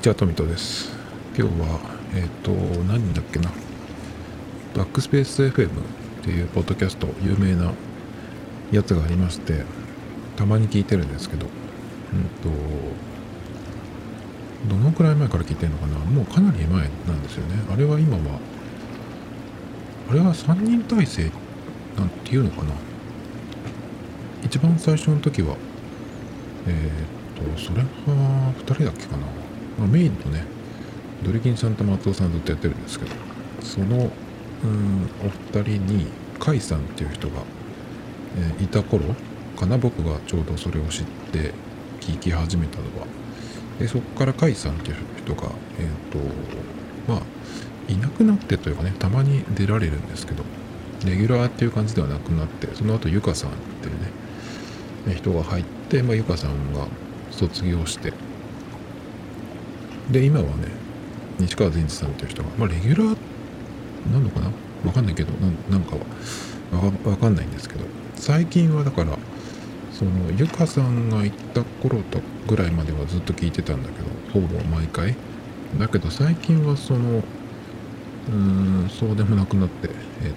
にちは、トミトです。今日は、えっ、ー、と、何だっけな？バックスペース FM っていうポッドキャスト、有名なやつがありまして、たまに聞いてるんですけど、うんと、どのくらい前から聞いてるのかな？もうかなり前なんですよね。あれは今は、あれは3人体制なんていうのかな？一番最初の時は、えっ、ー、と、それは2人だっけかな？まあ、メインのねドリキンさんと松尾さんずっとやってるんですけどそのうんお二人に甲斐さんっていう人が、えー、いた頃かな僕がちょうどそれを知って聞き始めたのはでそこから甲斐さんっていう人がえっ、ー、とまあいなくなってというかねたまに出られるんですけどレギュラーっていう感じではなくなってその後ゆかさんっていうね人が入って、まあ、ゆかさんが卒業してで今はね西川善治さんという人がまあレギュラーなのかな？わかんないけどなんかはわかんないんですけど最近はだからそのゆかさんが行った頃とぐらいまではずっと聞いてたんだけどほぼ毎回。だけど最近はそのうーんそうでもなくなってえっ、と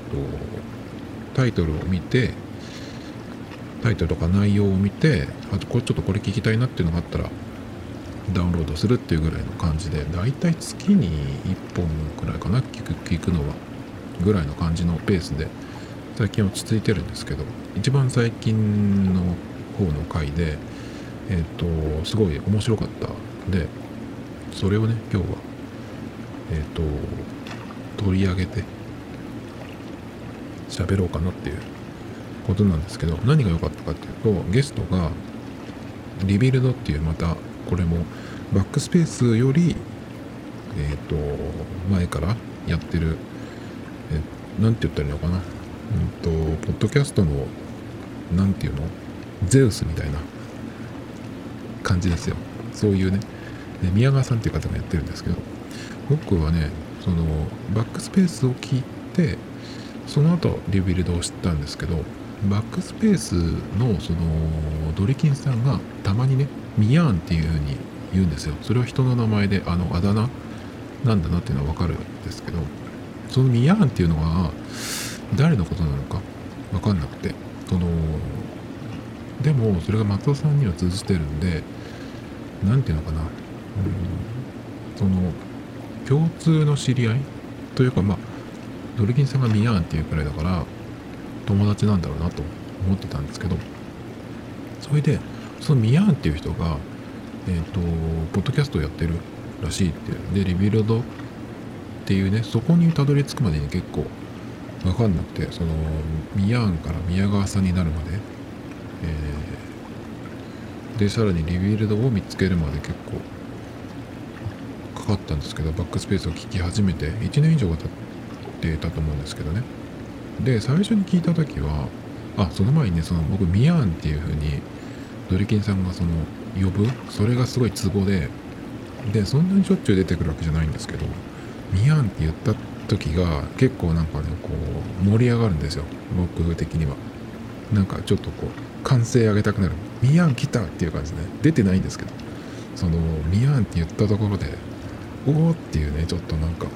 タイトルを見てタイトルとか内容を見てあとこれちょっとこれ聞きたいなっていうのがあったらダウンロードするっていうぐらいの感じでだいたい月に1本くらいかな聞く聞くのはぐらいの感じのペースで最近落ち着いてるんですけど一番最近の方の回でえっ、ー、とすごい面白かったでそれをね今日はえっ、ー、と取り上げて喋ろうかなっていうことなんですけど何が良かったかっていうとゲストがリビルドっていうまたこれもバックスペースより、えっ、ー、と、前からやってる、えなんて言ったらいいのかな。うんと、ポッドキャストの、なんていうの？ゼウスみたいな感じですよ。そういうね。宮川さんっていう方がやってるんですけど、僕はね、その、バックスペースを聞いて、その後リビルドを知ったんですけど、バックスペースのそのドリキンさんがたまにねミヤーンっていう風に言うんですよ。それは人の名前であのあだ名？なんだなっていうのは分かるんですけどそのミヤーンっていうのは誰のことなのか？分かんなくて。そのでもそれが松尾さんには通じてるんで何て言うのかな？うんその共通の知り合いというかまあドルキンさんがミヤーンっていうくらいだから友達なんだろうなと思ってたんですけどそれでそのミヤンっていう人が、えっ、ー、と、ポッドキャストをやってるらしいっていう。で、リビルドっていうね、そこにたどり着くまでに結構わかんなくて、その、ミヤンから宮川さんになるまで、えー、で、さらにリビルドを見つけるまで結構かかったんですけど、バックスペースを聞き始めて1年以上が経ってたと思うんですけどね。で、最初に聞いた時は、あ、その前にね、その僕、ミヤンっていう風に、ドリキンさんがその呼ぶそれがすごいツボででそんなにしょっちゅう出てくるわけじゃないんですけどミヤンって言った時が結構なんかねこう盛り上がるんですよ。僕的には。なんかちょっとこう歓声上げたくなる。ミヤン来たっていう感じでね。出てないんですけど。そのミヤンって言ったところでおおっていうねちょっとなんか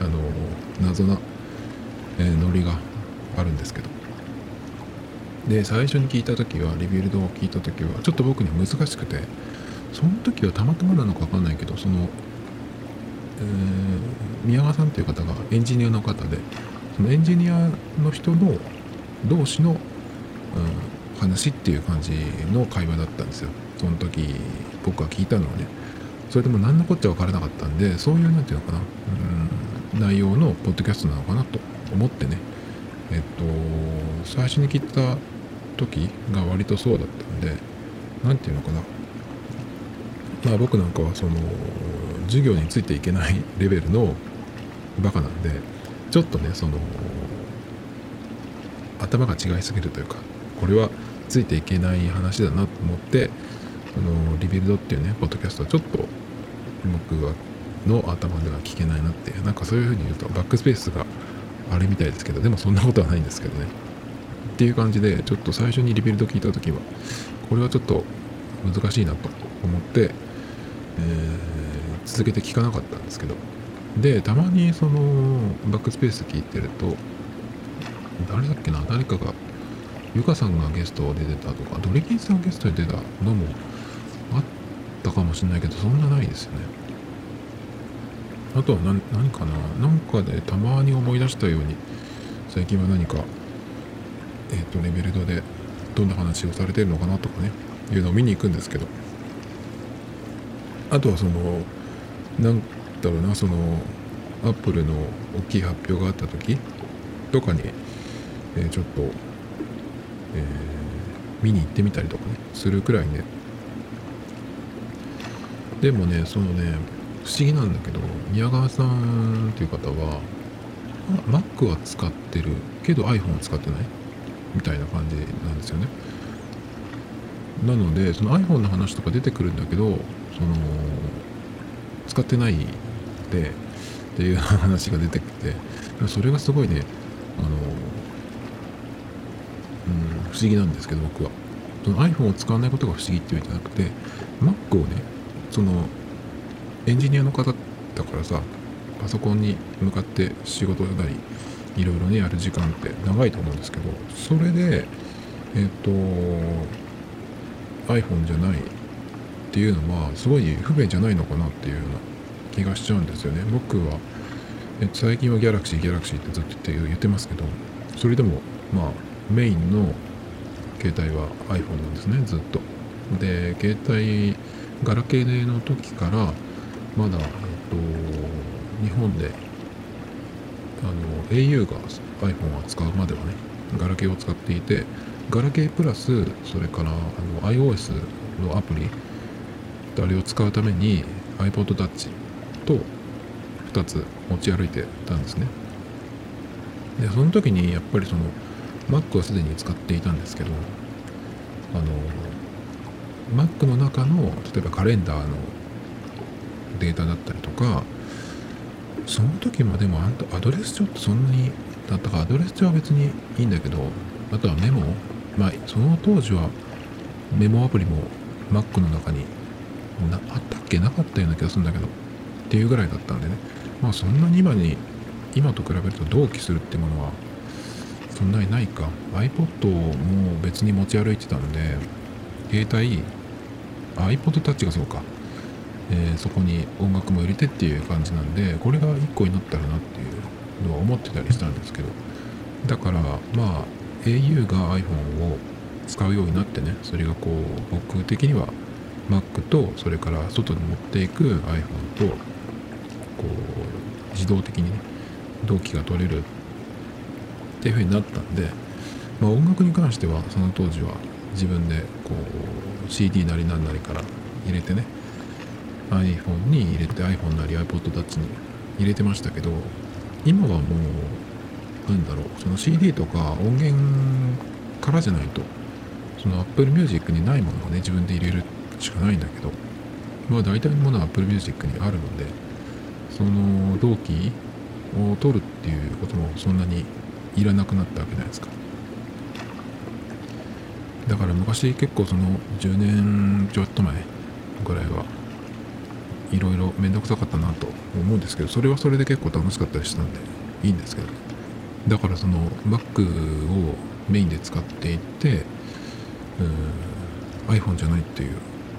あの謎な、えー、ノリがあるんですけど。で最初に聞いた時はリビルドを聞いた時はちょっと僕には難しくてその時はたまたまなのか分かんないけどその、えー、宮川さんっていう方がエンジニアの方でそのエンジニアの人の同士の、うん、話っていう感じの会話だったんですよ。その時僕が聞いたのはね。それでも何のこっちゃ分からなかったんでそういう何て言うのかな、うん、内容のポッドキャストなのかなと思ってね。えっと最初に聞いた時が割とそうだったんで何て言うのかな。まあ僕なんかはその授業についていけないレベルのバカなんでちょっとねその頭が違いすぎるというかこれはついていけない話だなと思ってそのリビルドっていうねポッドキャストはちょっと僕はの頭では聞けないなってなんかそういうふうに言うとバックスペースがあれみたいですけどでもそんなことはないんですけどね。っていう感じでちょっと最初にリビルド聞いた時はこれはちょっと難しいなと思って、え続けて聞かなかったんですけどでたまにそのバックスペース聞いてると誰だっけな誰かがゆかさんがゲストで出てたとかドリキンさんがゲストで出たのもあったかもしれないけどそんなないですよね。あとは何何かななんかでたまに思い出したように最近は何かえ、ー、とレベルドでどんな話をされてるのかなとかねいうのを見に行くんですけど。あとはそのなんだろうなそのアップルの大きい発表があった時とかに、えー、ちょっと、えー、見に行ってみたりとかねするくらいねでもねそのね不思議なんだけど宮川さんっていう方は Mac は使ってるけど iPhone は使ってない？みたいな感じなんですよね。なのでその iPhone の話とか出てくるんだけどその使ってないでっていう話が出てきてそれがすごいねあの、うん、不思議なんですけど僕は。その iPhone を使わないことが不思議っていうんじゃなくて Mac をねそのエンジニアの方だからさパソコンに向かって仕事なりいろいろねやる時間って長いと思うんですけどそれでえっ、と iPhone じゃないっていうのはすごい不便じゃないのかなっていうような気がしちゃうんですよね。僕はえ最近はギャラクシーギャラクシーってずっと言ってますけどそれでもまあメインの携帯は iPhone なんですねずっと。で携帯ガラケーの時からまだ、えっと、日本であの au が iPhone を扱うまではねガラケーを使っていてガラケープラスそれからあの iOS のアプリあれを使うために iPod Touch と2つ持ち歩いてたんですね。でその時にやっぱりその Mac はすでに使っていたんですけどあの Mac の中の例えばカレンダーのデータだったりとかその時もでもアドレス帳ってそんなにだったかアドレス帳は別にいいんだけどあとはメモまあその当時はメモアプリも Mac の中になあったっけ？なかったような気がするんだけどっていうぐらいだったんでね。まあそんなに今に今と比べると同期するってものはそんなにないか。iPod も別に持ち歩いてたんで携帯 iPod Touch がそうか、えー、そこに音楽も入れてっていう感じなんでこれが1個になったらなっていうのは思ってたりしたんですけど。だからまあ au が iPhone を使うようになってねそれがこう僕的には Mac とそれから外に持っていく iPhone とこう自動的にね同期が取れるっていう風になったんで、まあ、音楽に関してはその当時は自分でこう CD なりなんなりから入れてね iPhone に入れて iPhone なり iPod Touch に入れてましたけど今はもうなんだろうその CD とか音源からじゃないとその Apple Music にないものをね自分で入れるしかないんだけどまあ大体のものは Apple Music にあるのでその同期を取るっていうこともそんなにいらなくなったわけじゃないですか。だから昔結構その10年ちょっと前ぐらいはいろいろ面倒くさかったなと思うんですけどそれはそれで結構楽しかったりしたんでいいんですけど。だからその Mac をメインで使っていってうん iPhone じゃないっていう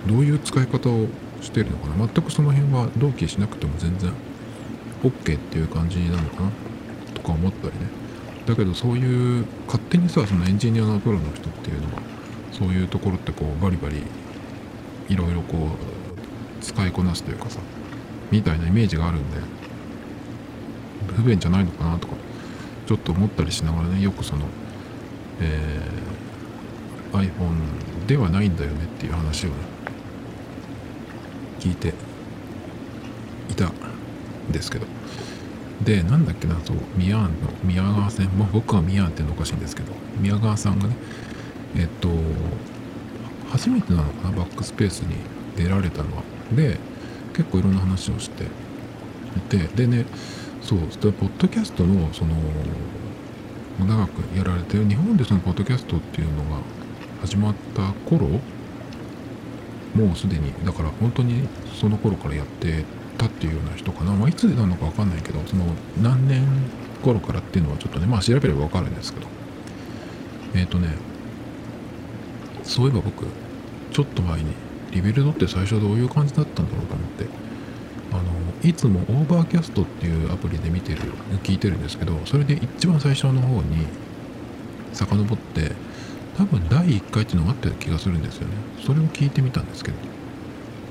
どういう使い方をしてるのかな。全くその辺は同期しなくても全然 OK っていう感じなのかなとか思ったりね。だけどそういう勝手にさそのエンジニアのプロの人っていうのはそういうところってこうバリバリいろいろこう使いこなすというかさみたいなイメージがあるんで不便じゃないのかなとかちょっと思ったりしながらねよくその、えー、iPhone ではないんだよねっていう話をね聞いていたんですけど。でなんだっけなそう宮の宮川線まあ僕は宮っていうのおかしいんですけど宮川さんがねえっと初めてなのかなバックスペースに出られたのは。で結構いろんな話をしていてでねそうポッドキャストのその長くやられてる日本でそのポッドキャストっていうのが始まった頃もうすでにだから本当にその頃からやってたっていうような人かな、まあ、いつなのか分かんないけどその何年頃からっていうのはちょっとねまあ調べれば分かるんですけど。えっ、ー、とねそういえば僕ちょっと前に Rebuild って最初どういう感じだったんだろうと思って。あのいつも Overcast っていうアプリで見てる聞いてるんですけどそれで一番最初の方に遡って多分第1回っていうのがあったような気がするんですよね。それを聞いてみたんですけど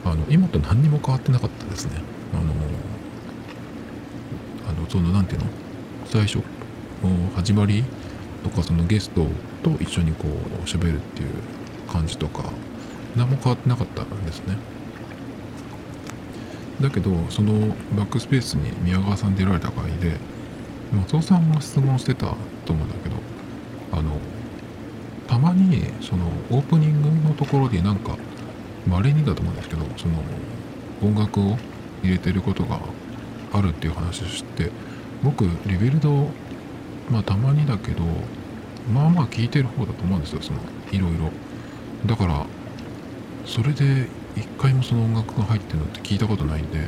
あの今と何にも変わってなかったですね。あのあのその何ていうの？最初の始まりとかそのゲストと一緒にこう喋るっていう感じとか何も変わってなかったんですね。だけどそのバックスペースに宮川さん出られた回で松尾さんが質問してたと思うんだけどあのたまにそのオープニングのところでなんかまれにだと思うんですけどその音楽を入れてることがあるっていう話をして僕リビルドまあたまにだけどまあまあ聞いてる方だと思うんですよそのいろいろ。だからそれで一回もその音楽が入ってるのって聞いたことないんで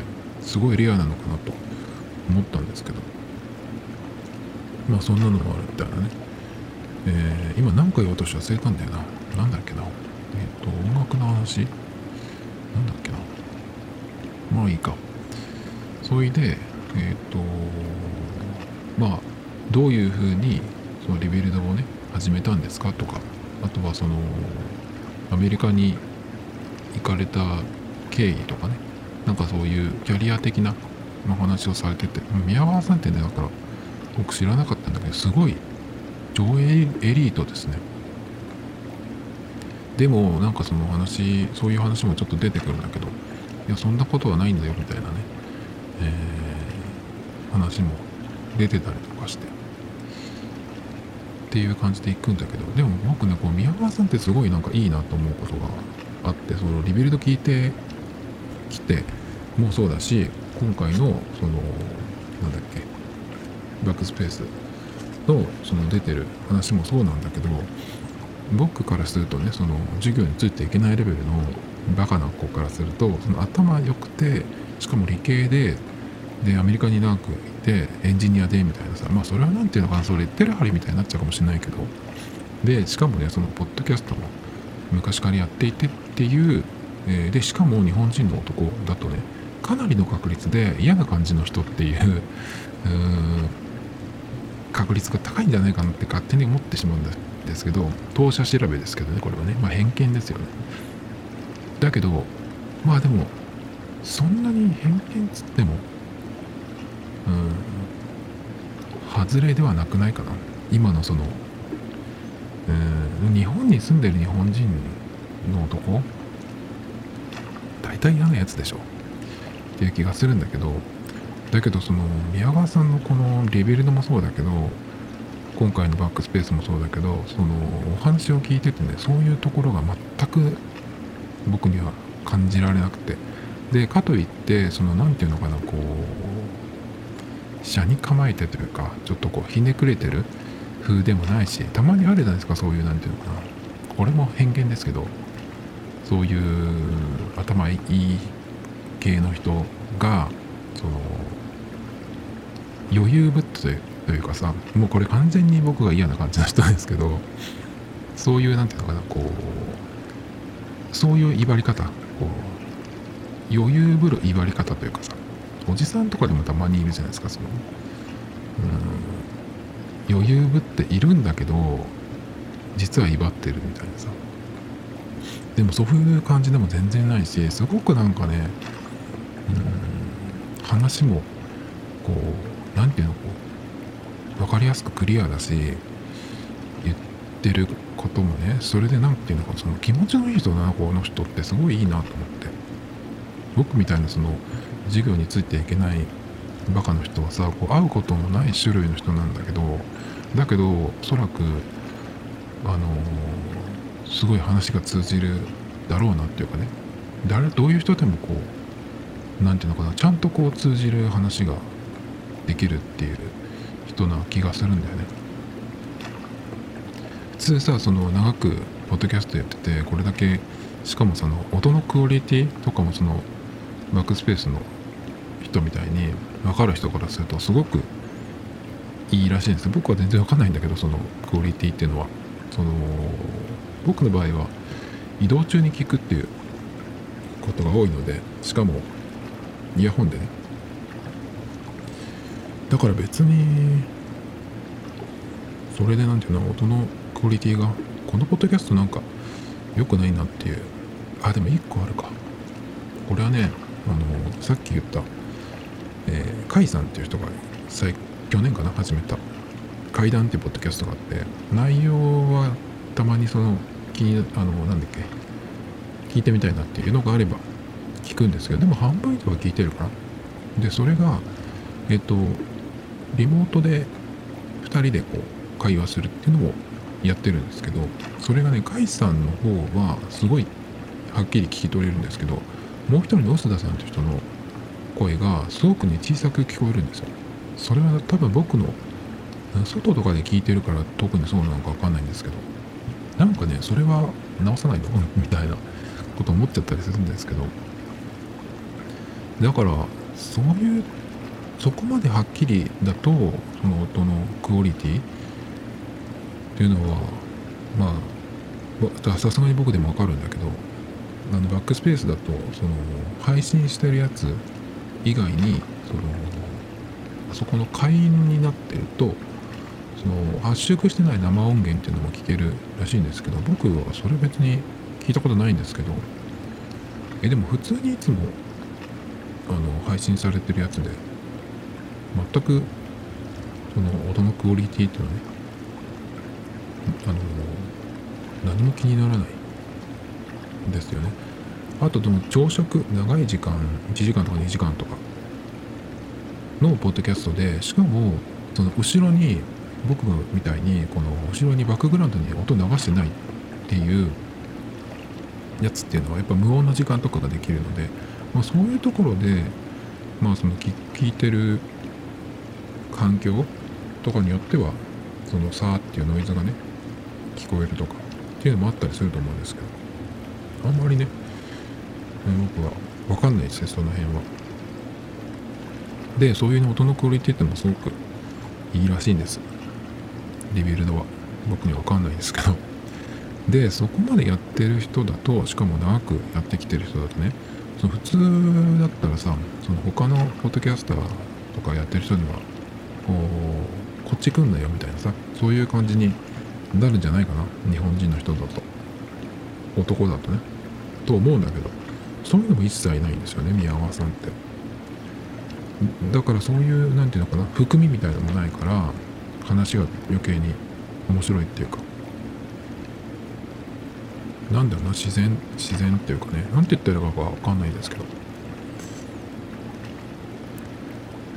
すごいレアなのかなと思ったんですけど。まあそんなのもあるみたいなね。えー、今何か言おうとして忘れたんだよな。なんだっけな。えっ、ー、と音楽の話？なんだっけな。まあいいか。それでえっ、ー、とまあどういうふうにそのリビルドをね始めたんですかとか。あとはそのアメリカに行かれた経緯とかね。なんかそういうキャリア的なお話をされてて。宮川さんってねだから僕知らなかったんだけどすごい上映エリートですね。でもなんかその話そういう話もちょっと出てくるんだけどいやそんなことはないんだよみたいなね、えー、話も出てたりとかして。っていう感じで行くんだけど。でも僕ねこう宮川さんってすごいなんかいいなと思うことがあってそのリビルド聞いてきてもそうだし今回のそのなんだっけバックスペースのその出てる話もそうなんだけど僕からするとねその授業についていけないレベルのバカな子からするとその頭良くてしかも理系ででアメリカに長くいてエンジニアでみたいなさまあそれは何ていうのかなそれ言ってるはりみたいになっちゃうかもしれないけどでしかもねそのポッドキャストも昔からやっていてっていう、え、でしかも日本人の男だとねかなりの確率で嫌な感じの人っていう 確率が高いんじゃないかなって勝手に思ってしまうんですけど当社調べですけどねこれはね。まあ偏見ですよね。だけどまあでもそんなに偏見つってもうん外れではなくないかな。今のそのうん日本に住んでる日本人の男？大体嫌なやつでしょ。っていう気がするんだけどだけどその宮川さんのこのレベルのもそうだけど今回のバックスペースもそうだけどそのお話を聞いててねそういうところが全く僕には感じられなくて。でかといってその何て言うのかなこう車に構えてというかちょっとこうひねくれてる風でもないしたまにあるじゃないですかそういう何て言うのかな。これも偏見ですけど。そういう頭いい系の人がその余裕ぶってというかさもうこれ完全に僕が嫌な感じの人ですけどそういう何て言うのかなこうそういう威張り方こう余裕ぶる威張り方というかさおじさんとかでもたまにいるじゃないですかそのうん余裕ぶっているんだけど実は威張ってるみたいなさ。でもそういう感じでも全然ないしすごくなんかねうん話もこう何ていうのこう分かりやすくクリアだし言ってることもねそれで何ていうのかその気持ちのいい人だなこの人ってすごいいいなと思って。僕みたいなその授業についていけないバカの人はさこう会うことのない種類の人なんだけどだけどおそらくあのー、すごい話が通じるだろうなっていうかね。誰どういう人でもこう何て言うのかな。ちゃんとこう通じる話ができるっていう人な気がするんだよね。普通さその長くポッドキャストやっててこれだけしかもその音のクオリティとかもそのバックスペースの人みたいに分かる人からするとすごくいいらしいんです。僕は全然分かんないんだけどそのクオリティっていうのは。その僕の場合は移動中に聞くっていうことが多いのでしかもイヤホンでね。だから別にそれで何ていうの音のクオリティがこのポッドキャストなんか良くないなっていう。あでも1個あるか。これはねあのさっき言った、えー、カイさんっていう人が最去年かな始めた。階談っていうポッドキャストがあって内容はたまにその気にあのなんだっけ聞いてみたいなっていうのがあれば聞くんですけどでも販売とは聞いてるかな。でそれがえっとリモートで2人でこう会話するっていうのをやってるんですけどそれがね甲斐さんの方はすごいはっきり聞き取れるんですけどもう一人の臼田さんという人の声がすごくね小さく聞こえるんですよ。それは多分僕の外とかで聞いてるから特にそうなのか分かんないんですけどなんかねそれは直さないのみたいなこと思っちゃったりするんですけどだからそういうそこまではっきりだとその音のクオリティっていうのはまあさすがに僕でもわかるんだけどあのバックスペースだとその配信してるやつ以外にそのそこの会員になってるとその圧縮してない生音源っていうのも聞けるらしいんですけど僕はそれ別に聞いたことないんですけどえでも普通にいつもあの配信されてるやつで全くその音のクオリティっていうのはねあの何も気にならないですよね。あとでも朝食長い時間1時間とか2時間とかのポッドキャストでしかもその後ろに僕みたいにこの後ろにバックグラウンドに音流してないっていうやつっていうのはやっぱ無音の時間とかができるので、まあ、そういうところでまあその聞いてる環境とかによってはそのさーっていうノイズがね聞こえるとかっていうのもあったりすると思うんですけどあんまりね僕は分かんないですねその辺は。でそういう音のクオリティってもすごくいいらしいんです。リビルドは僕には分かんないですけど。でそこまでやってる人だとしかも長くやってきてる人だとねその普通だったらさその他のポッドキャスターとかやってる人にはこうこっち来んなよみたいなさそういう感じになるんじゃないかな日本人の人だと。男だとね。と思うんだけどそういうのも一切ないんですよね宮川さんって。だからそういう何て言うのかな含みみたいなのもないから話が余計に面白いっていうか。なんだろうな自然自然っていうかね。何て言ったらいいか分かんないですけど。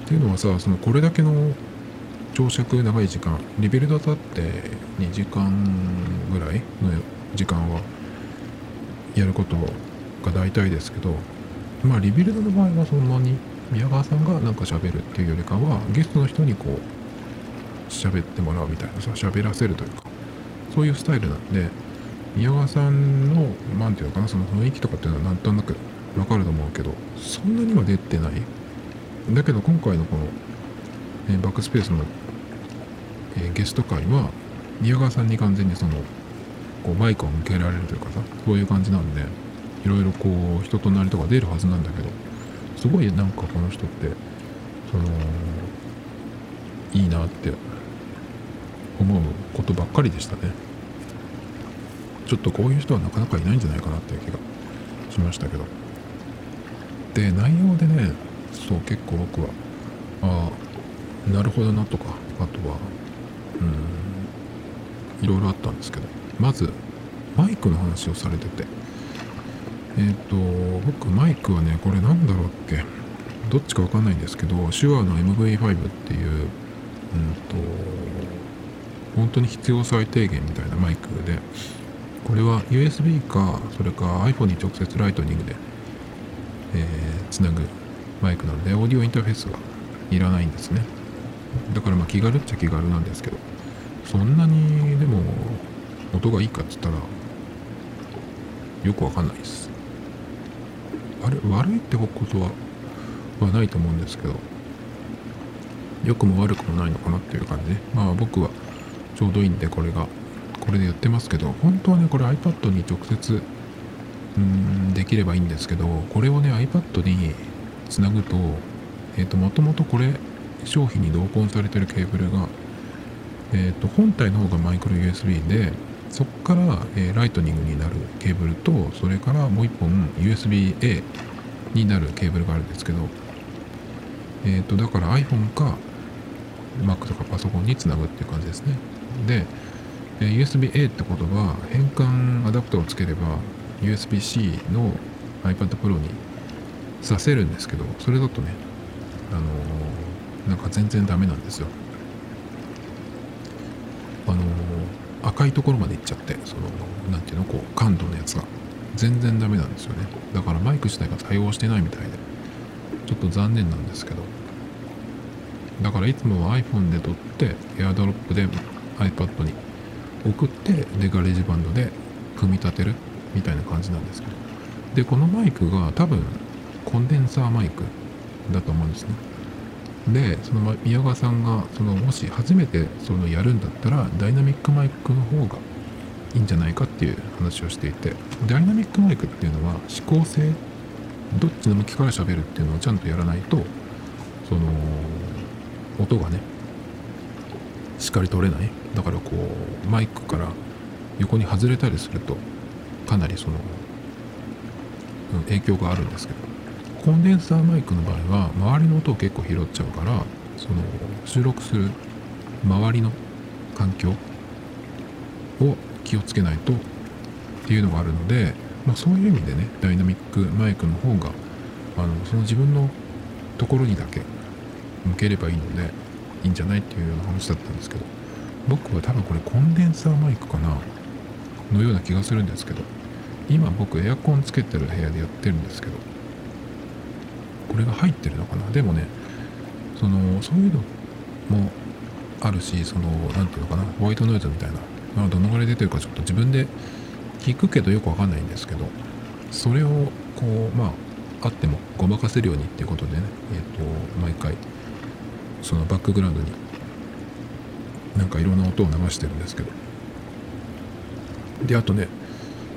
っていうのはさそのこれだけの長尺長い時間 Rebuild だって2時間ぐらいの時間はやることが大体ですけどまあ Rebuild の場合はそんなに宮川さんがなんか喋るっていうよりかはゲストの人にこう喋ってもらうみたいなさ喋らせるというかそういうスタイルなんで宮川さんの何て言うのかなその雰囲気とかっていうのはなんとなくわかると思うけどそんなには出てない。だけど今回のこの、えバックスペースのえー、ゲスト会は宮川さんに完全にそのこうマイクを向けられるというかさそういう感じなんでいろいろこう人となりとか出るはずなんだけどすごいなんかこの人ってそのいいなって思うことばっかりでしたね。ちょっとこういう人はなかなかいないんじゃないかなっていう気がしましたけど。で内容でねそう結構僕はああなるほどなとかあとはうんいろいろあったんですけど。まずマイクの話をされてて。えっ、ー、と僕マイクはねこれなんだろうっけ？どっちかわかんないんですけど手話の MV5 っていううんと本当に必要最低限みたいなマイクで。これは USB かそれか iPhone に直接ライトニングで、えー、つなぐマイクなのでオーディオインターフェースはいらないんですね。だからまあ気軽っちゃ気軽なんですけど。そんなにでも音がいいかっつったらよくわかんないです。あれ悪いってことははないと思うんですけど。良くも悪くもないのかなっていう感じ。でまあ僕はちょうどいいんでこれが。これでやってますけど本当はねこれ iPad に直接うんできればいいんですけどこれをね iPad につなぐとえっ、ー、ともともとこれ商品に同梱されてるケーブルがえーと、本体の方がマイクロ USB でそこから、えー、ライトニングになるケーブルとそれからもう1本 USB-A になるケーブルがあるんですけど、えーと、だから iPhone か Mac とかパソコンにつなぐっていう感じですね。で、USB-A ってことは変換アダプターをつければ USB-C の iPad Pro にさせるんですけどそれだとねあのー、なんか全然ダメなんですよ。あの赤いところまで行っちゃってその何ていうのこう感度のやつが。全然ダメなんですよね。だからマイク自体が対応してないみたいでちょっと残念なんですけど。だからいつもは iPhone で撮って AirDrop で iPad に送ってで GarageBand で組み立てるみたいな感じなんですけど。でこのマイクが多分コンデンサーマイクだと思うんですね。でその宮川さんがそのもし初めてそのやるんだったらダイナミックマイクの方がいいんじゃないかっていう話をしていて。ダイナミックマイクっていうのは指向性どっちの向きから喋るっていうのをちゃんとやらないとその音がねしっかり取れないだからこうマイクから横に外れたりするとかなりその、うん、影響があるんですけどコンデンサーマイクの場合は周りの音を結構拾っちゃうからその収録する周りの環境を気をつけないとっていうのがあるので、まあ、そういう意味でねダイナミックマイクの方があのその自分のところにだけ向ければいいのでいいんじゃないっていうような話だったんですけど。僕は多分これコンデンサーマイクかなのような気がするんですけど今僕エアコンつけてる部屋でやってるんですけどこれが入ってるのかな？でもねそのそういうのもあるしその何ていうのかな？ホワイトノイズみたいな、まあ、どのぐらい出てるかちょっと自分で聞くけどよくわかんないんですけどそれをこうまああってもごまかせるようにっていうことでねえっ、ー、と毎回そのバックグラウンドになんかいろんな音を流してるんですけど。であとね、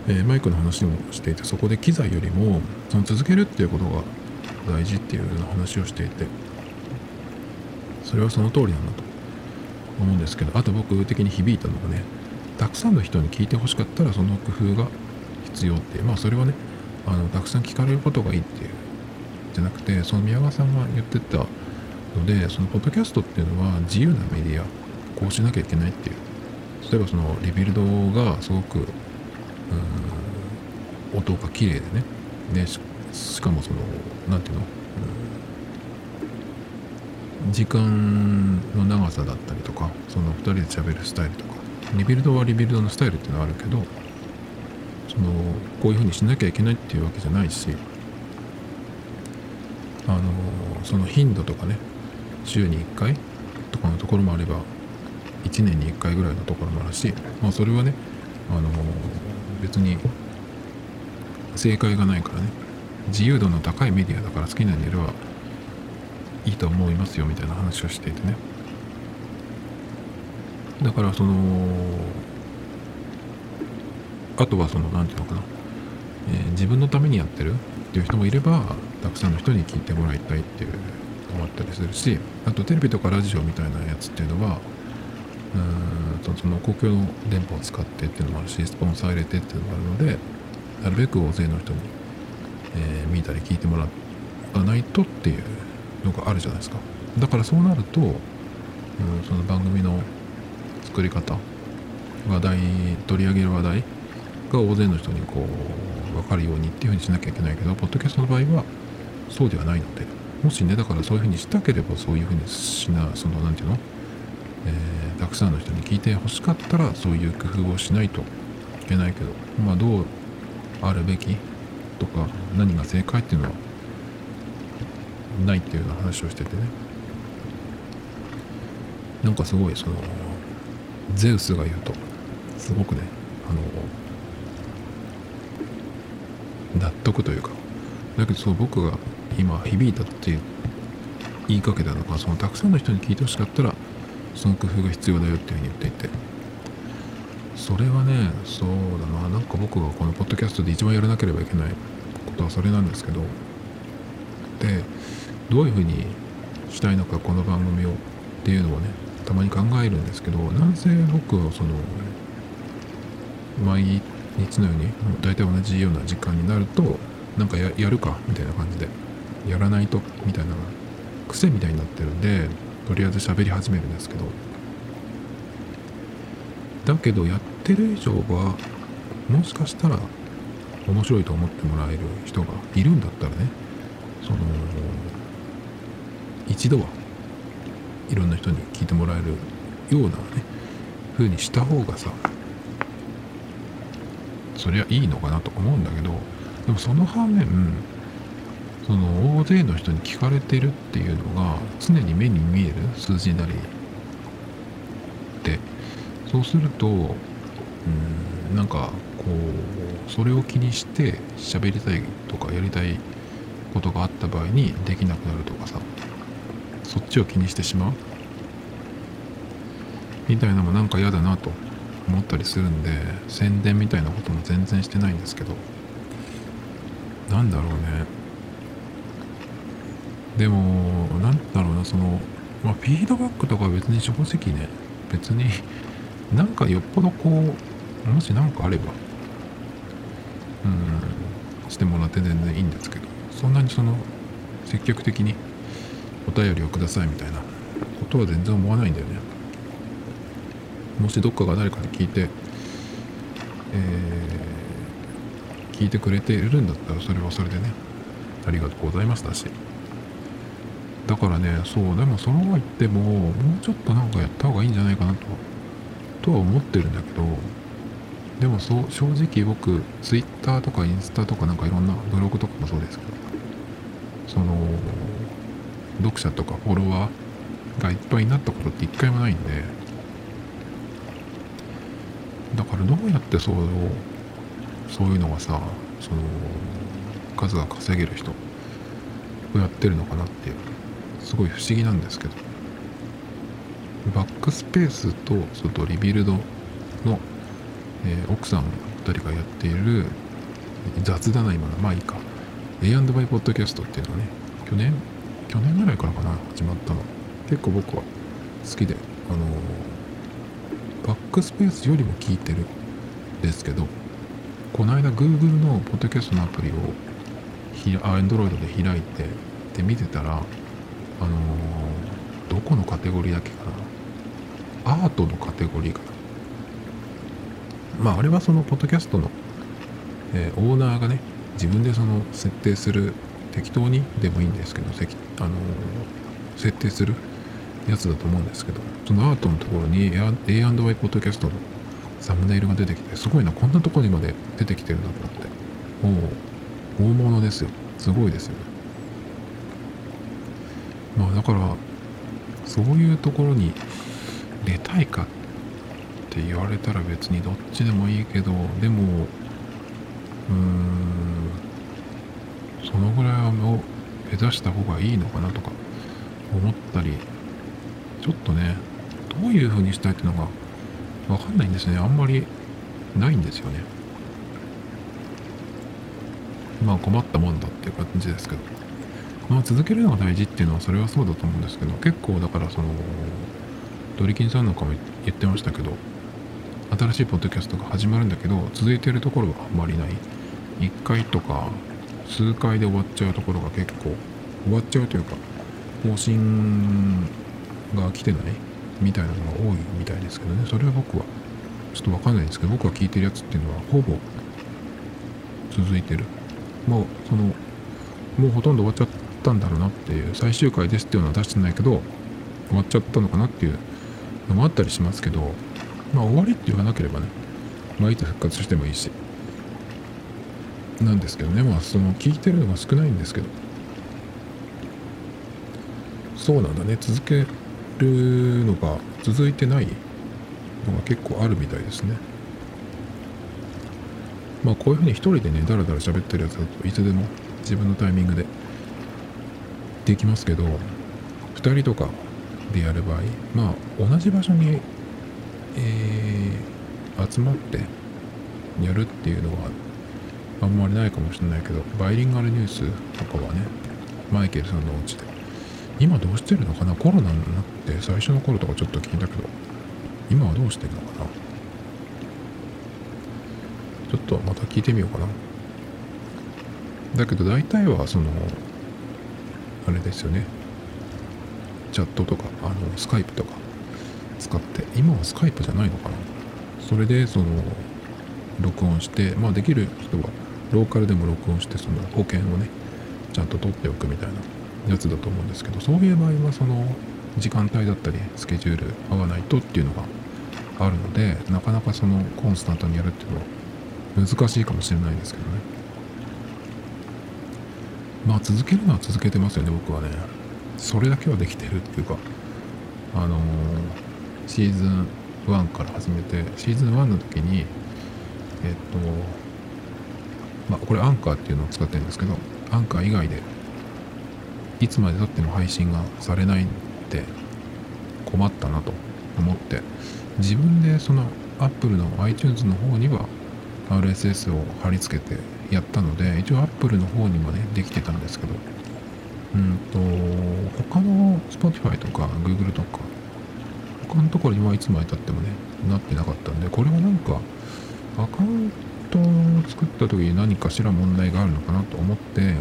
え、マイクの話もしていてそこで機材よりもその続けるっていうことが大事っていうような話をしていてそれはその通りなんだと思うんですけどあと僕的に響いたのがねたくさんの人に聞いてほしかったらその工夫が必要ってまあそれはねあのたくさん聞かれることがいいっていうじゃなくてその宮川さんが言ってたのでそのポッドキャストっていうのは自由なメディアこうしなきゃいけないっていう。例えばそのリビルドがすごく音が綺麗でね。でしかもその何ていうの、うん、時間の長さだったりとかその2人で喋るスタイルとか。 Rebuild は Rebuild のスタイルっていうのはあるけどそのこういうふうにしなきゃいけないっていうわけじゃないしあのその頻度とかね週に1回とかのところもあれば1年に1回ぐらいのところもあるしまあそれはねあの別に正解がないからね。自由度の高いメディアだから好きなにやればいいと思いますよみたいな話をしていてね。だからそのあとはその何て言うのかな、えー、自分のためにやってるっていう人もいればたくさんの人に聞いてもらいたいっていうのもあったりするしあとテレビとかラジオみたいなやつっていうのはとその公共の電波を使ってっていうのもあるしスポンサー入れてっていうのもあるのでなるべく大勢の人にえー、見たり聞いてもらわないとっていうのがあるじゃないですか。だからそうなると、うん、その番組の作り方話題取り上げる話題が大勢の人にこう分かるようにっていうふうにしなきゃいけないけどポッドキャストの場合はそうではないのでもしねだからそういうふうにしたければそういうふうにしなその何て言うの、えー、たくさんの人に聞いてほしかったらそういう工夫をしないといけないけどまあどうあるべきとか何が正解っていうのはないっていうような話をしててね。なんかすごいそのゼウスが言うとすごくねあの納得というか。だけどそう僕が今響いたっていう言いかけたのがそのたくさんの人に聞いてほしかったらその工夫が必要だよっていうふうに言っていて。それはねそうだな。なんか僕がこのポッドキャストで一番やらなければいけないことはそれなんですけど。でどういうふうにしたいのかこの番組をっていうのをねたまに考えるんですけどなんせ僕はその毎日のように大体同じような時間になるとなんかややるかみたいな感じでやらないとみたいな癖みたいになってるんでとりあえず喋り始めるんですけど。だけどやってる以上はもしかしたら面白いと思ってもらえる人がいるんだったらねその一度はいろんな人に聞いてもらえるようなね風にした方がさそりゃいいのかなと思うんだけどでもその反面その大勢の人に聞かれてるっていうのが常に目に見える数字なりでそうするとうんなんかこうそれを気にして喋りたいとかやりたいことがあった場合にできなくなるとかさそっちを気にしてしまう。みたいなのもなんか嫌だなと思ったりするんで宣伝みたいなことも全然してないんですけど。なんだろうね。でもなんだろうなそのまあフィードバックとか別に正直ね別に なんかよっぽどこうもし何かあればうんしてもらって全然いいんですけどそんなにその積極的にお便りをくださいみたいなことは全然思わないんだよね。もしどっかが誰かに聞いて、えー、聞いてくれているんだったらそれはそれでねありがとうございましたし。だからねそうでもその後言ってももうちょっとなんかやった方がいいんじゃないかなととは思ってるんだけどでもそう正直僕 Twitter とかインスタとかなんかいろんなブログとかもそうですけどその読者とかフォロワーがいっぱいになったことって一回もないんでだからどうやってそうそういうのがさその数が稼げる人をやってるのかなっていう。すごい不思議なんですけど。バックスペースとそとリビルドの、えー、奥さん2人がやっている雑だな今のまあいいか A&Y ポッドキャストっていうのはね去年去年ぐらいからかな始まったの。結構僕は好きであのバックスペースよりも聞いてるんですけどこの間 Google のポッドキャストのアプリをひ Android で開いてで見てたらあのどこのカテゴリーだっけかな？アートのカテゴリーかな？まああれはそのポッドキャストの、えー、オーナーがね自分でその設定する適当にでもいいんですけどあの設定するやつだと思うんですけどそのアートのところに A&Y ポッドキャストのサムネイルが出てきてすごいなこんなとこにまで出てきてるんだと思って。もう大物ですよ。すごいですよ。ねまあだからそういうところに出たいかって言われたら別にどっちでもいいけどでもうーんそのぐらいはもう目指した方がいいのかなとか思ったりちょっとねどういう風にしたいっていうのがわかんないんですね。あんまりないんですよね。まあ困ったもんだっていう感じですけど。まあ続けるのが大事っていうのはそれはそうだと思うんですけど結構だからそのドリキンさんなんかも言ってましたけど新しいポッドキャストが始まるんだけど続いてるところはあんまりない。1回とか数回で終わっちゃうところが結構終わっちゃうというか更新が来てない？みたいなのが多いみたいですけどね。それは僕はちょっとわかんないんですけど僕が聞いてるやつっていうのはほぼ続いてる。もうそのもうほとんど終わっちゃったんだろうなっていう最終回ですっていうのは出してないけど終わっちゃったのかなっていうのもあったりしますけどまあ終わりって言わなければねまあいつ復活してもいいしなんですけどねまあその聞いてるのが少ないんですけど。そうなんだね。続けるのが続いてないのが結構あるみたいですね。まあこういうふうに一人でねだらだら喋ってるやつだといつでも自分のタイミングでできますけど2人とかでやる場合まあ同じ場所に、えー、集まってやるっていうのはあんまりないかもしれないけどバイリンガルニュースとかはねマイケルさんのお家で。今どうしてるのかな？コロナになって最初の頃とかちょっと聞いたけど今はどうしてるのかな？ちょっとまた聞いてみようかな。だけど大体はそのあれですよね。チャットとかあのスカイプとか使って今はスカイプじゃないのかな。それでその録音してまあできる人はローカルでも録音してその保険をねちゃんと取っておくみたいなやつだと思うんですけどそういう場合はその時間帯だったりスケジュール合わないとっていうのがあるのでなかなかそのコンスタントにやるっていうのは難しいかもしれないですけどね。まあ続けるのは続けてますよね僕はね。それだけはできてるっていうか。あのー、シーズン1から始めてシーズン1の時にえっとまあこれアンカーっていうのを使ってるんですけどアンカー以外でいつまでたっても配信がされないんで困ったなと思って自分でその Apple の iTunes の方には RSS を貼り付けてやったので一応 Apple の方にもねできてたんですけど。うんと他の Spotify とか Google とか他のところにはいつまでたってもねなってなかったんでこれはなんかアカウントを作った時に何かしら問題があるのかなと思って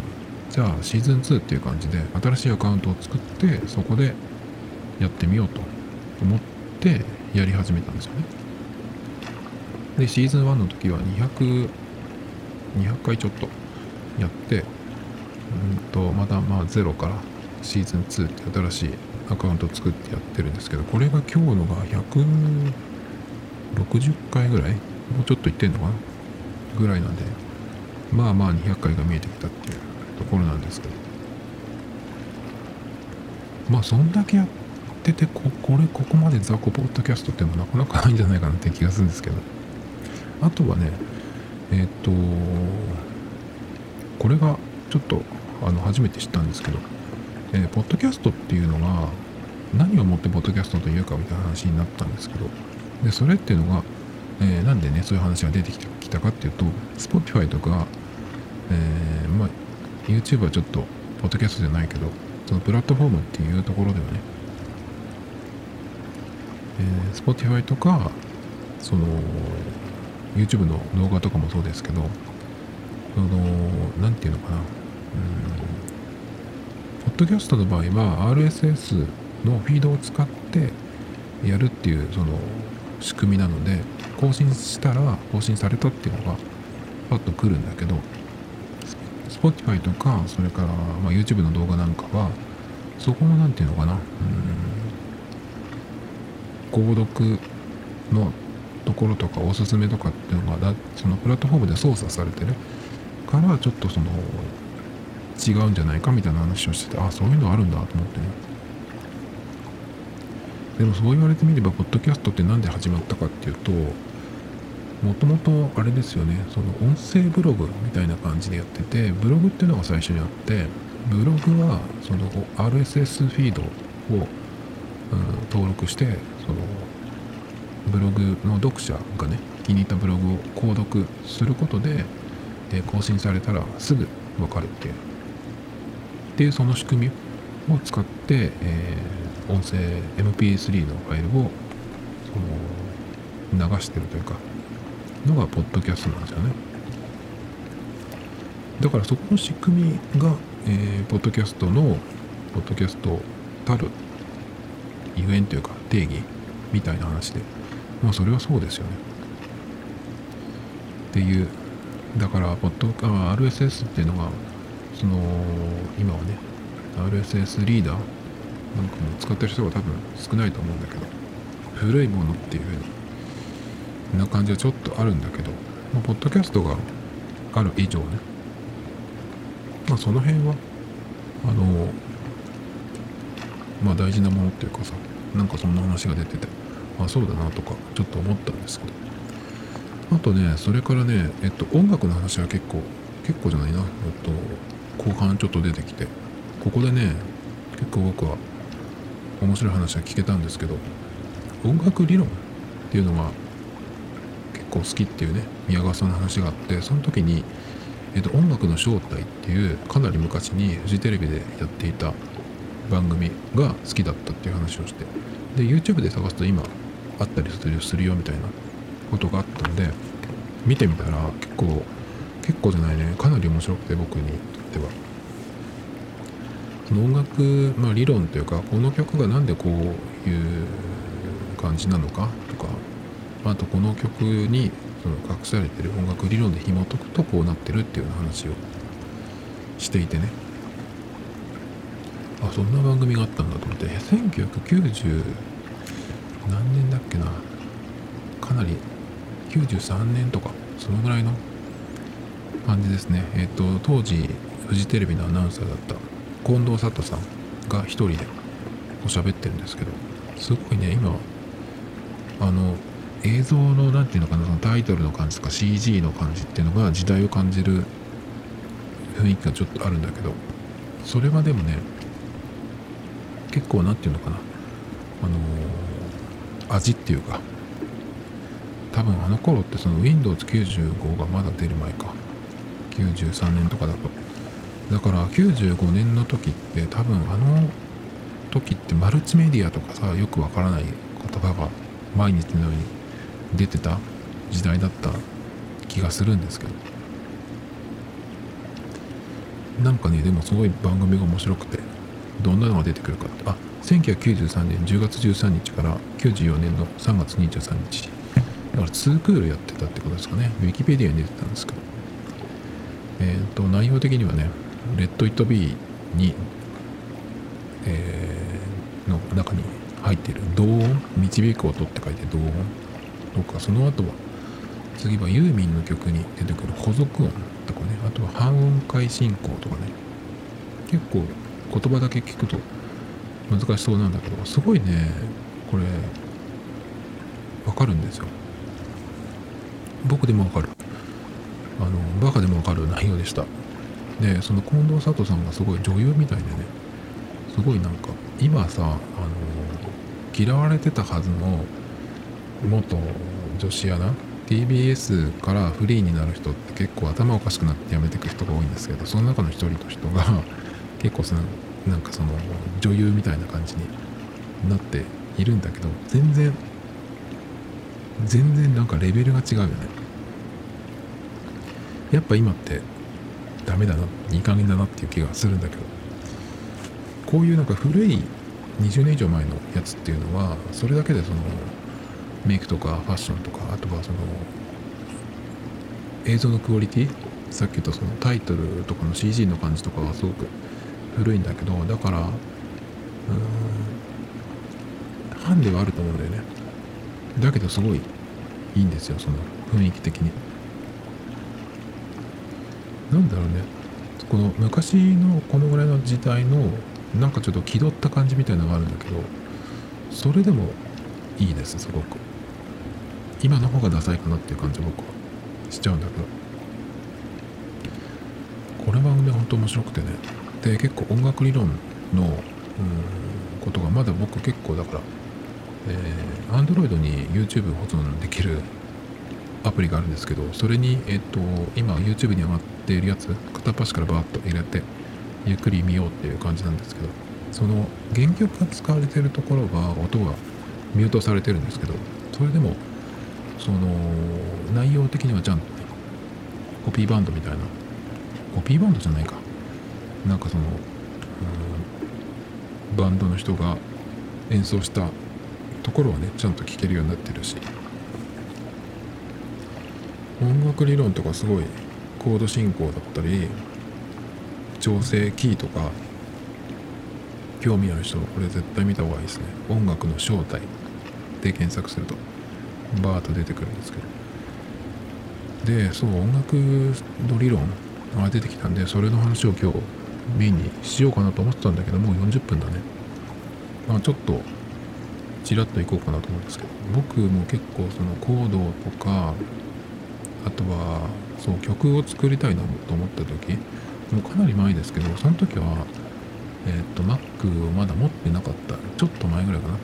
じゃあシーズン2っていう感じで新しいアカウントを作ってそこでやってみようと思ってやり始めたんですよね。でシーズン1の時は200 200回ちょっとやってうんとまたまあゼロからシーズン2って新しいアカウントを作ってやってるんですけどこれが今日のが160回ぐらい？もうちょっといってんのかな？ぐらいなんでまあまあ200回が見えてきたっていうところなんですけど。まあそんだけやっててここれここまでザコポッドキャストってもなかなかないんじゃないかなって気がするんですけど。あとはねえっ、とこれがちょっとあの初めて知ったんですけど、えー、ポッドキャストっていうのが何をもってポッドキャストというかみたいな話になったんですけどでそれっていうのがえー、なんでねそういう話が出てきたかっていうと Spotify とか、えー、まあ YouTube はちょっとポッドキャストじゃないけどそのプラットフォームっていうところではね、えー、Spotify とかその YouTube の動画とかもそうですけどその何て言うのかな。うん。ポッドキャストの場合は RSS のフィードを使ってやるっていうその仕組みなので更新したら更新されたっていうのがパッと来るんだけど Spotify とかそれから、ま、YouTube の動画なんかはそこの何て言うのかな。うん。購読のところとかおすすめとかっていうのがそのプラットフォームで操作されてるからちょっとその違うんじゃないかみたいな話をしててあそういうのあるんだと思ってね。でもそう言われてみればポッドキャストって何で始まったかっていうともともとあれですよねその音声ブログみたいな感じでやっててブログっていうのが最初にあってブログはその RSS フィードを、うん、登録してそのブログの読者がね気に入ったブログを購読することで、え更新されたらすぐ分かるっていう。っていうその仕組みを使って、えー、音声 MP3 のファイルをその流してるというかのがポッドキャストなんですよね。だからそこの仕組みが、えー、ポッドキャストのポッドキャストたるゆえんというか定義みたいな話で。まあそれはそうですよね。っていうだからポッドあ RSS っていうのがその今はね RSS リーダーなんかも使ってる人が多分少ないと思うんだけど古いものっていうふうな感じはちょっとあるんだけど、まあ、ポッドキャストがある以上ね、まあ、その辺は、あの、まあ大事なものっていうかさ、なんかそんな話が出てて、あ、そうだなとか、ちょっと思ったんですけど。あとね、それからね、えっと、音楽の話は結構、結構じゃないな、えっと、後半ちょっと出てきて、ここでね、結構僕は面白い話は聞けたんですけど音楽理論っていうのが結構好きっていうね宮川さんの話があってその時に、えっと、音楽の正体っていうかなり昔にフジテレビでやっていた番組が好きだったっていう話をしてで YouTube で探すと今あったりするよみたいなことがあったんで見てみたら結構結構じゃないね。かなり面白くて僕にとっては。音楽、まあ、理論というかこの曲が何でこういう感じなのかとかあとこの曲にその隠されてる音楽理論で紐解くとこうなってるっていうような話をしていてね。あそんな番組があったんだと思って。1990何年だっけな。かなり93年とかそのぐらいの感じですね。えっ、ー、と当時フジテレビのアナウンサーだった近藤佐藤さんが一人でおしゃべってるんですけどすごいね今あの映像の何て言うのかなそのタイトルの感じとか CG の感じっていうのが時代を感じる雰囲気がちょっとあるんだけどそれはでもね結構何て言うのかな。あの、味っていうか。多分あの頃ってその Windows95 がまだ出る前か。93年とかだと。だから95年の時って多分あの時ってマルチメディアとかさよくわからない言葉が毎日のように出てた時代だった気がするんですけど。なんかねでもすごい番組が面白くてどんなのが出てくるかって。あ1993年10月13日から94年の3月23日。だから2クールやってたってことですかね。ウィキペディアに出てたんですけど。えっ、ー、と内容的にはねレッド・イット・ビーに、えー、の中に入っている同音導く音って書いて同音。とかその後は次はユーミンの曲に出てくる補足音とかね。あとは半音階進行とかね。結構言葉だけ聞くと難しそうなんだけどすごいねこれわかるんですよ。僕でもわかる。あのバカでもわかる内容でした。でその近藤佐藤さんがすごい女優みたいでね。すごいなんか今さあの嫌われてたはずの元女子アナ TBS からフリーになる人って結構頭おかしくなって辞めてく人が多いんですけどその中の一人の人が結構そのなんかその女優みたいな感じになっているんだけど全然全然なんかレベルが違うよね。やっぱ今ってダメだないい加減だなっていう気がするんだけど。こういうなんか古い20年以上前のやつっていうのはそれだけでそのメイクとかファッションとかあとはその映像のクオリティ？さっき言ったそのタイトルとかの CG の感じとかがすごく古いんだけどだからうんハンデはあると思うんだよね。だけどすごいいいんですよその雰囲気的に。なんだろうね。この昔のこのぐらいの時代のなんかちょっと気取った感じみたいなのがあるんだけどそれでもいいですすごく。今の方がダサいかなっていう感じ僕は。しちゃうんだけど。これ番組本当面白くてね。で結構音楽理論のことがまだ僕結構だからえー、Android に YouTube 保存できるアプリがあるんですけどそれにえっ、と今 YouTube に上がっているやつ片っ端からバーッと入れてゆっくり見ようっていう感じなんですけどその原曲が使われてるところが音がミュートされてるんですけどそれでもその内容的にはちゃんとコピーバンドみたいなコピーバンドじゃないか。なんかそのうんバンドの人が演奏したところはねちゃんと聴けるようになってるし。音楽理論とかすごいコード進行だったり調整キーとか興味ある人はこれ絶対見た方がいいですね。音楽の正体で検索するとバーッと出てくるんですけど。でそう音楽の理論が出てきたんでそれの話を今日メインにしようかなと思ってたんだけどもう40分だね。まあちょっとちらっといこうかなと思うんですけど僕も結構そのコードとかあとはそう曲を作りたいなと思った時もうかなり前ですけどその時はえっ、と Mac をまだ持ってなかった。ちょっと前ぐらいかな。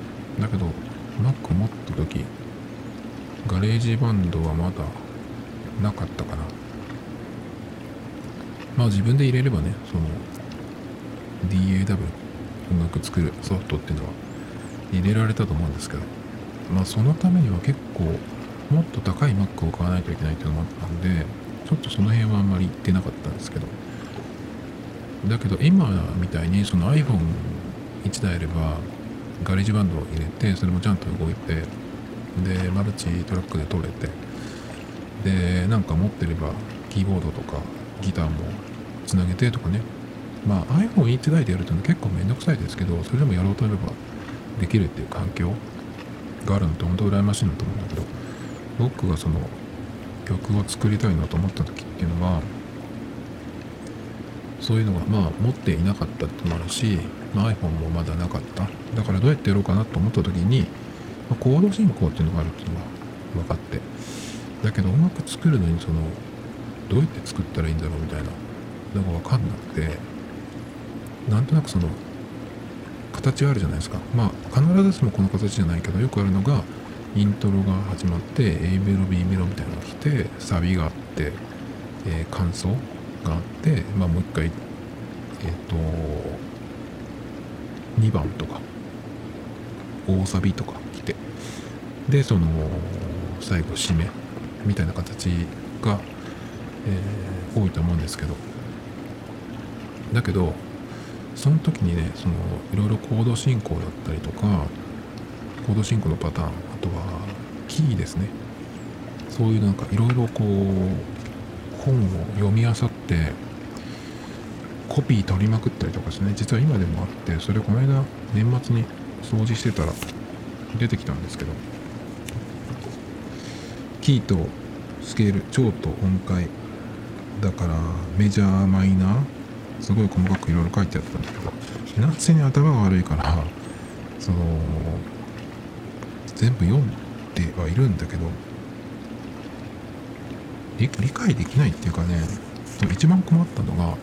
だけど Mac を持った時 GarageBand はまだなかったかな。まあ自分で入れればねその DAW 音楽作るソフトっていうのは入れられたと思うんですけどまあそのためには結構もっと高い Mac を買わないといけないっていうのもあったんでちょっとその辺はあんまり言ってなかったんですけどだけど今みたいにその iPhone1 台あれば GarageBand を入れてそれもちゃんと動いてでマルチトラックで録れてでなんか持ってればキーボードとかギターもつなげてとかね。まあ iPhone1 台でやると結構めんどくさいですけどそれでもやろうと思えばできるっていう環境があるのって本当羨ましいなと思うんだけど僕がその曲を作りたいなと思った時っていうのはそういうのがまあ持っていなかったってもあるし、まあ、iPhone もまだなかった。だからどうやってやろうかなと思った時に、まあ、コード進行っていうのがあるっていうのは分かって。だけど音楽作るのにそのどうやって作ったらいいんだろうみたいな。のが分かんなくて。なんとなくその形があるじゃないですか。まあ必ずしもこの形じゃないけどよくあるのがイントロが始まって A メロ B メロみたいなのが来てサビがあって、えー、感想があって、まあ、もう一回えっ、ー、と2番とか大サビとか来て。でその最後締めみたいな形が、えー、多いと思うんですけど。だけどその時にねそのいろいろコード進行だったりとかコード進行のパターンあとはキーですね。そういうなんかいろいろこう本を読み漁ってコピー取りまくったりとかしてね実は今でもあってそれこの間年末に掃除してたら出てきたんですけどキーとスケール超と音階だからメジャーマイナーすごい細かくいろいろ書いてあったんだけど夏に頭が悪いからその全部読んではいるんだけど理解できないっていうかね一番困ったのが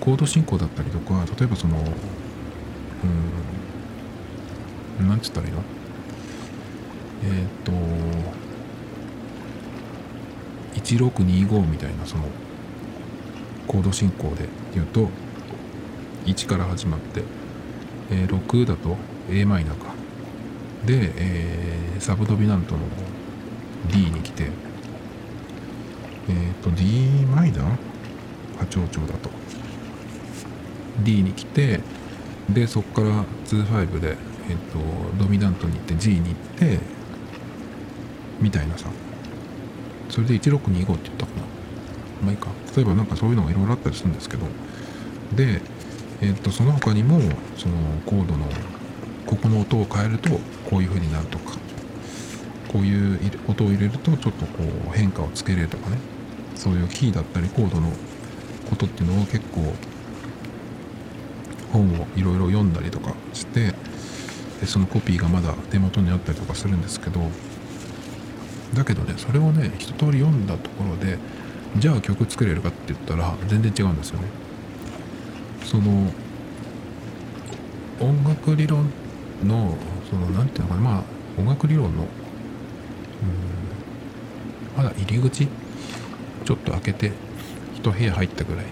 コード進行だったりとか例えばそのうんなんつったらいいの？えっ、ー、と1625みたいなそのコード進行で言うと1から始まって、えー、6だと a マイナか。で、えー、サブドミナントの D に来てえっ、ー、と d マイナー波長長だと。D に来てでそこから2-5で、えっと、ドミナントに行って G に行ってみたいなさ。それで1625って言ったかな。まあいいか。例えばなんかそういうのがいろいろあったりするんですけど。で、えっと、その他にもそのコードのここの音を変えるとこういう風になるとか。こういう音を入れるとちょっとこう変化をつけれるとかね。そういうキーだったりコードのことっていうのを結構本をいろいろ読んだりとかしてでそのコピーがまだ手元にあったりとかするんですけど。だけどねそれをね一通り読んだところでじゃあ曲作れるかって言ったら全然違うんですよね。その音楽理論のその何て言うのかなまあ音楽理論のうんまだ入り口ちょっと開けて一部屋入ったぐらい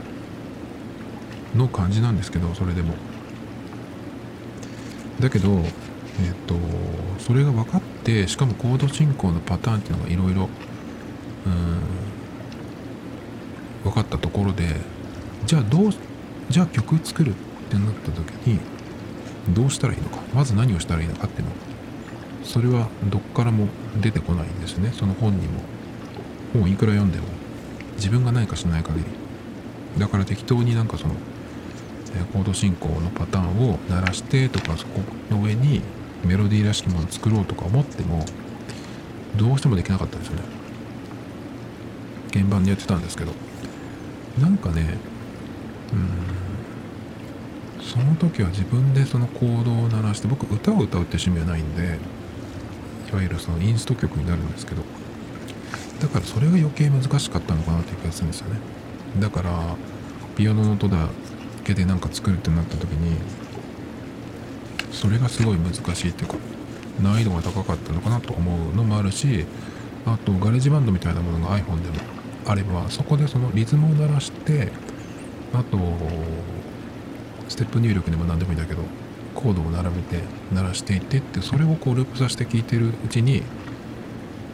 の感じなんですけどそれでも。だけどえっ、とそれが分かってしかもコード進行のパターンっていうのがいろいろうん分かったところでじゃあどうじゃあ曲作るってなった時にどうしたらいいのか？まず何をしたらいいのかっていうの。それはどっからも出てこないんですね。その本にも。本いくら読んでも自分が何かしない限り。だから適当になんかそのコード進行のパターンを鳴らしてとかそこの上にメロディーらしきものを作ろうとか思ってもどうしてもできなかったんですよね。鍵盤でやってたんですけど。なんかねうんその時は自分でそのコードを鳴らして僕歌を歌うって趣味はないんでいわゆるそのインスト曲になるんですけどだからそれが余計難しかったのかなって気がするんですよね。だからピアノの音だけでなんか作るってなった時にそれがすごい難しいっていうか難易度が高かったのかなと思うのもあるしあと GarageBand みたいなものが iPhone でもあればそこでそのリズムを鳴らしてあとステップ入力でも何でもいいんだけどコードを並べて鳴らしていってってそれをこうループさせて聴いてるうちに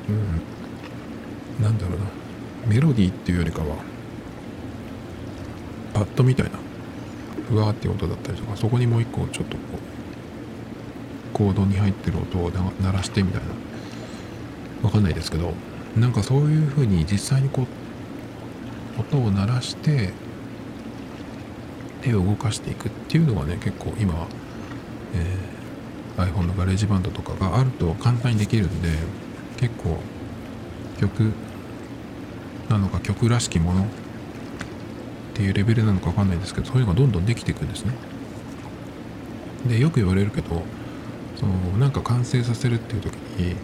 うんなんだろうな。メロディーっていうよりかはパッドみたいなふわーって音だったりとかそこにもう一個ちょっとこうコードに入ってる音を鳴らしてみたいな。わかんないですけどなんかそういう風に実際にこう音を鳴らして手を動かしていくっていうのがね結構今は、えー、iPhone の GarageBand とかがあると簡単にできるんで結構曲なのか曲らしきものっていうレベルなのか分かんないんですけどそういうのがどんどんできていくんですね。でよく言われるけどそのなんか完成させるっていう時に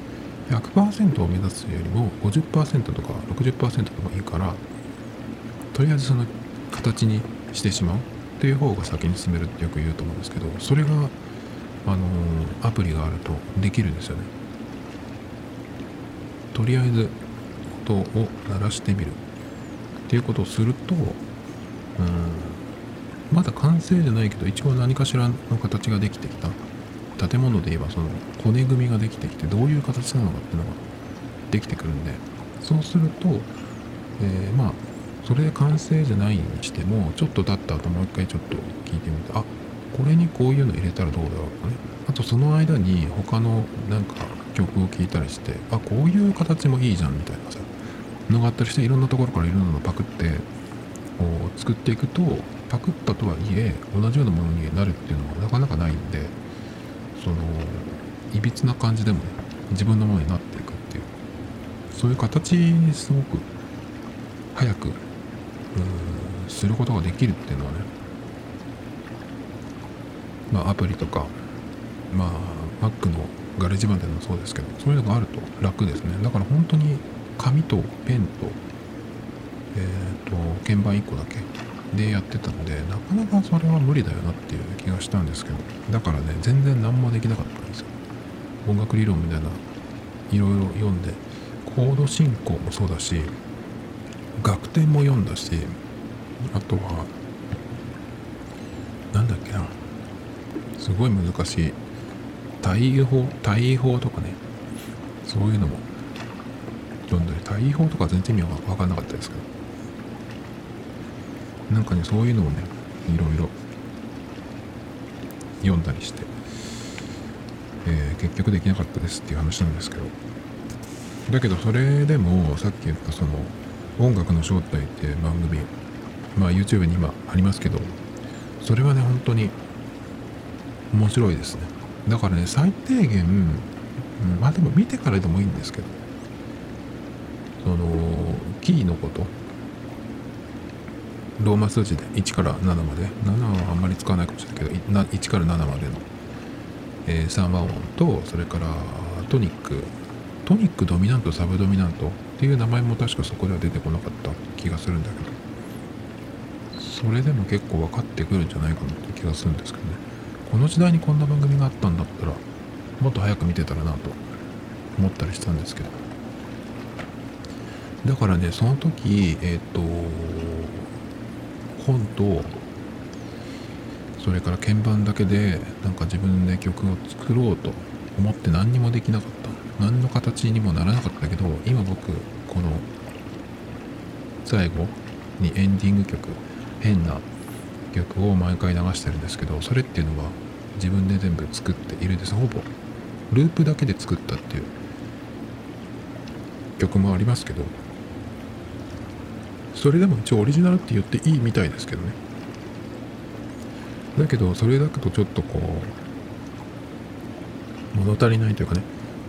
100%を目指すよりも50%とか60%でもいいからとりあえずその形にしてしまうっていう方が先に進めるってよく言うと思うんですけどそれがあのアプリがあるとできるんですよね。とりあえず音を鳴らしてみるっていうことをするとうんまだ完成じゃないけど一応何かしらの形ができてきた。建物で言えばその骨組みができてきてどういう形なのかっていうのができてくるんでそうすると、えー、まあそれで完成じゃないにしてもちょっと経った後もう一回ちょっと聞いてみてあこれにこういうの入れたらどうだろうかね。あとその間に他のなんか曲を聴いたりしてあこういう形もいいじゃんみたいなさのがあったりしていろんなところからいろんなのパクってこう作っていくとパクったとはいえ同じようなものになるっていうのはなかなかないんでそのいびつな感じでもね自分のものになっていくっていうそういう形にすごく早くすることができるっていうのはねまあアプリとかまあ Mac のガレージバンドでもそうですけどそういうのがあると楽ですね。だから本当に紙とペンとえっ、ー、と鍵盤1個だけでやってたのでなかなかそれは無理だよなっていう気がしたんですけどだからね全然何もできなかったんですよ。音楽理論みたいないろいろ読んでコード進行もそうだし楽天も読んだしあとはなんだっけな。すごい難しい。対位法対位法とかね。そういうのも読んだり。対位法とか全然意味は分かんなかったですけど。なんかねそういうのをねいろいろ読んだりして、えー、結局できなかったですっていう話なんですけど。だけどそれでもさっき言ったその音楽の正体って番組まあ YouTube に今ありますけどそれはね本当に面白いですね。だからね最低限、うん、まあでも見てからでもいいんですけどそのキーのことローマ数字で1から7まで7はあんまり使わないかもしれないけど1から7までの、えー、3和音とそれからトニック。トニックドミナントサブドミナントっていう名前も確かそこでは出てこなかった気がするんだけど。それでも結構分かってくるんじゃないかなって気がするんですけどね。この時代にこんな番組があったんだったらもっと早く見てたらなと思ったりしたんですけど。だからねその時えっ、ー、と本とそれから鍵盤だけでなんか自分で曲を作ろうと思って何にもできなかった。何の形にもならなかったけど今僕この最後にエンディング曲変な曲を毎回流してるんですけどそれっていうのは自分で全部作っているんです。ほぼループだけで作ったっていう曲もありますけどそれでも一応オリジナルって言っていいみたいですけどね。だけどそれだけとちょっとこう物足りないというかね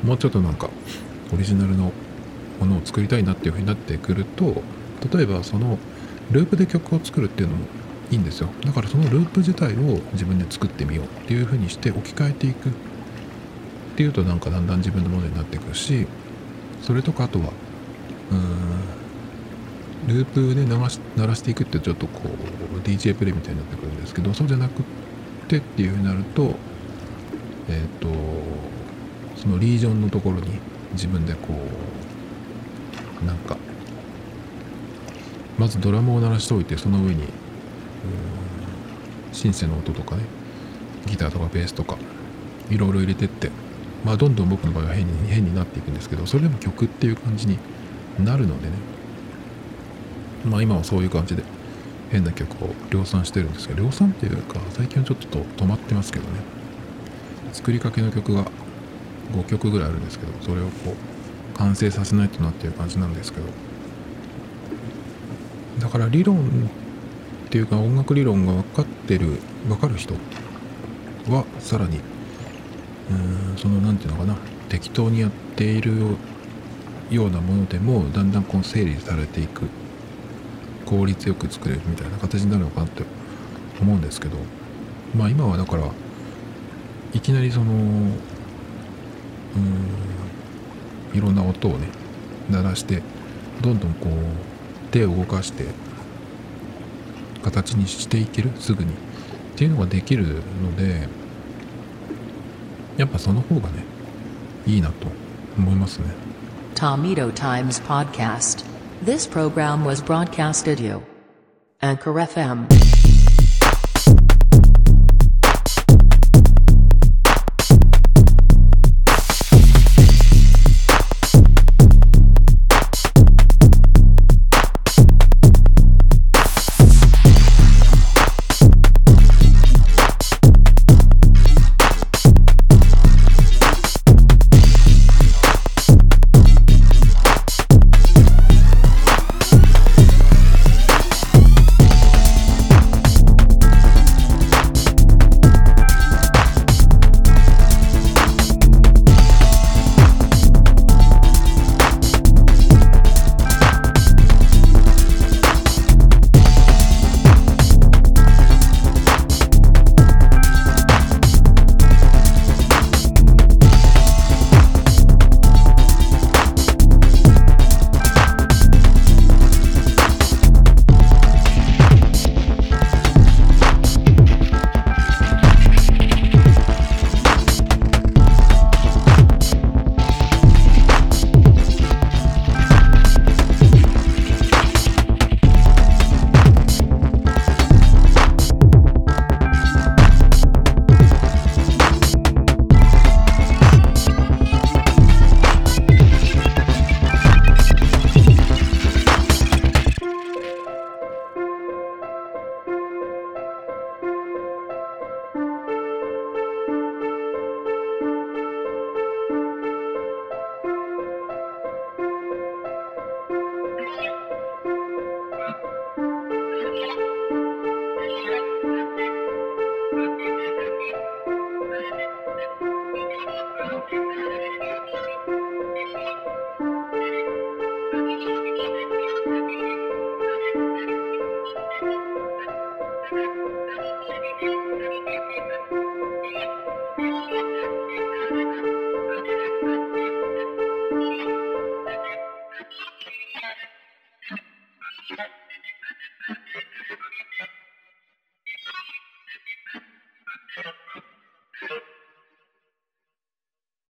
もうちょっとなんかオリジナルのものを作りたいなっていうふうになってくると例えばそのループで曲を作るっていうのもいいんですよ。だからそのループ自体を自分で作ってみようっていうふうにして置き換えていくっていうとなんかだんだん自分のものになってくるしそれとかあとはうーんループで流し鳴らしていくってちょっとこう DJ プレイみたいになってくるんですけどそうじゃなくってっていうふうになるとえっ、とそのリージョンのところに自分でこうなんかまずドラムを鳴らしておいてその上にシンセの音とかねギターとかベースとかいろいろ入れてってまあどんどん僕の場合は変に変になっていくんですけどそれでも曲っていう感じになるのでね。まあ今はそういう感じで変な曲を量産してるんですけど量産っていうか最近はちょっと止まってますけどね。作りかけの曲が5曲ぐらいあるんですけどそれをこう完成させないとなっていう感じなんですけど。だから理論っていうか音楽理論が分かってる分かる人はさらにうーんその何ていうのかな適当にやっているようなものでもだんだんこう整理されていく効率よく作れるみたいな形になるのかなって思うんですけど。まあ今はだからいきなりそのうーんいろんな音をね鳴らしてどんどんこう手を動かして形にしていけるすぐにっていうのができるのでやっぱその方がねいいなと思いますね Tomito Times Podcast. This program was broadcasted you. Anchor FM.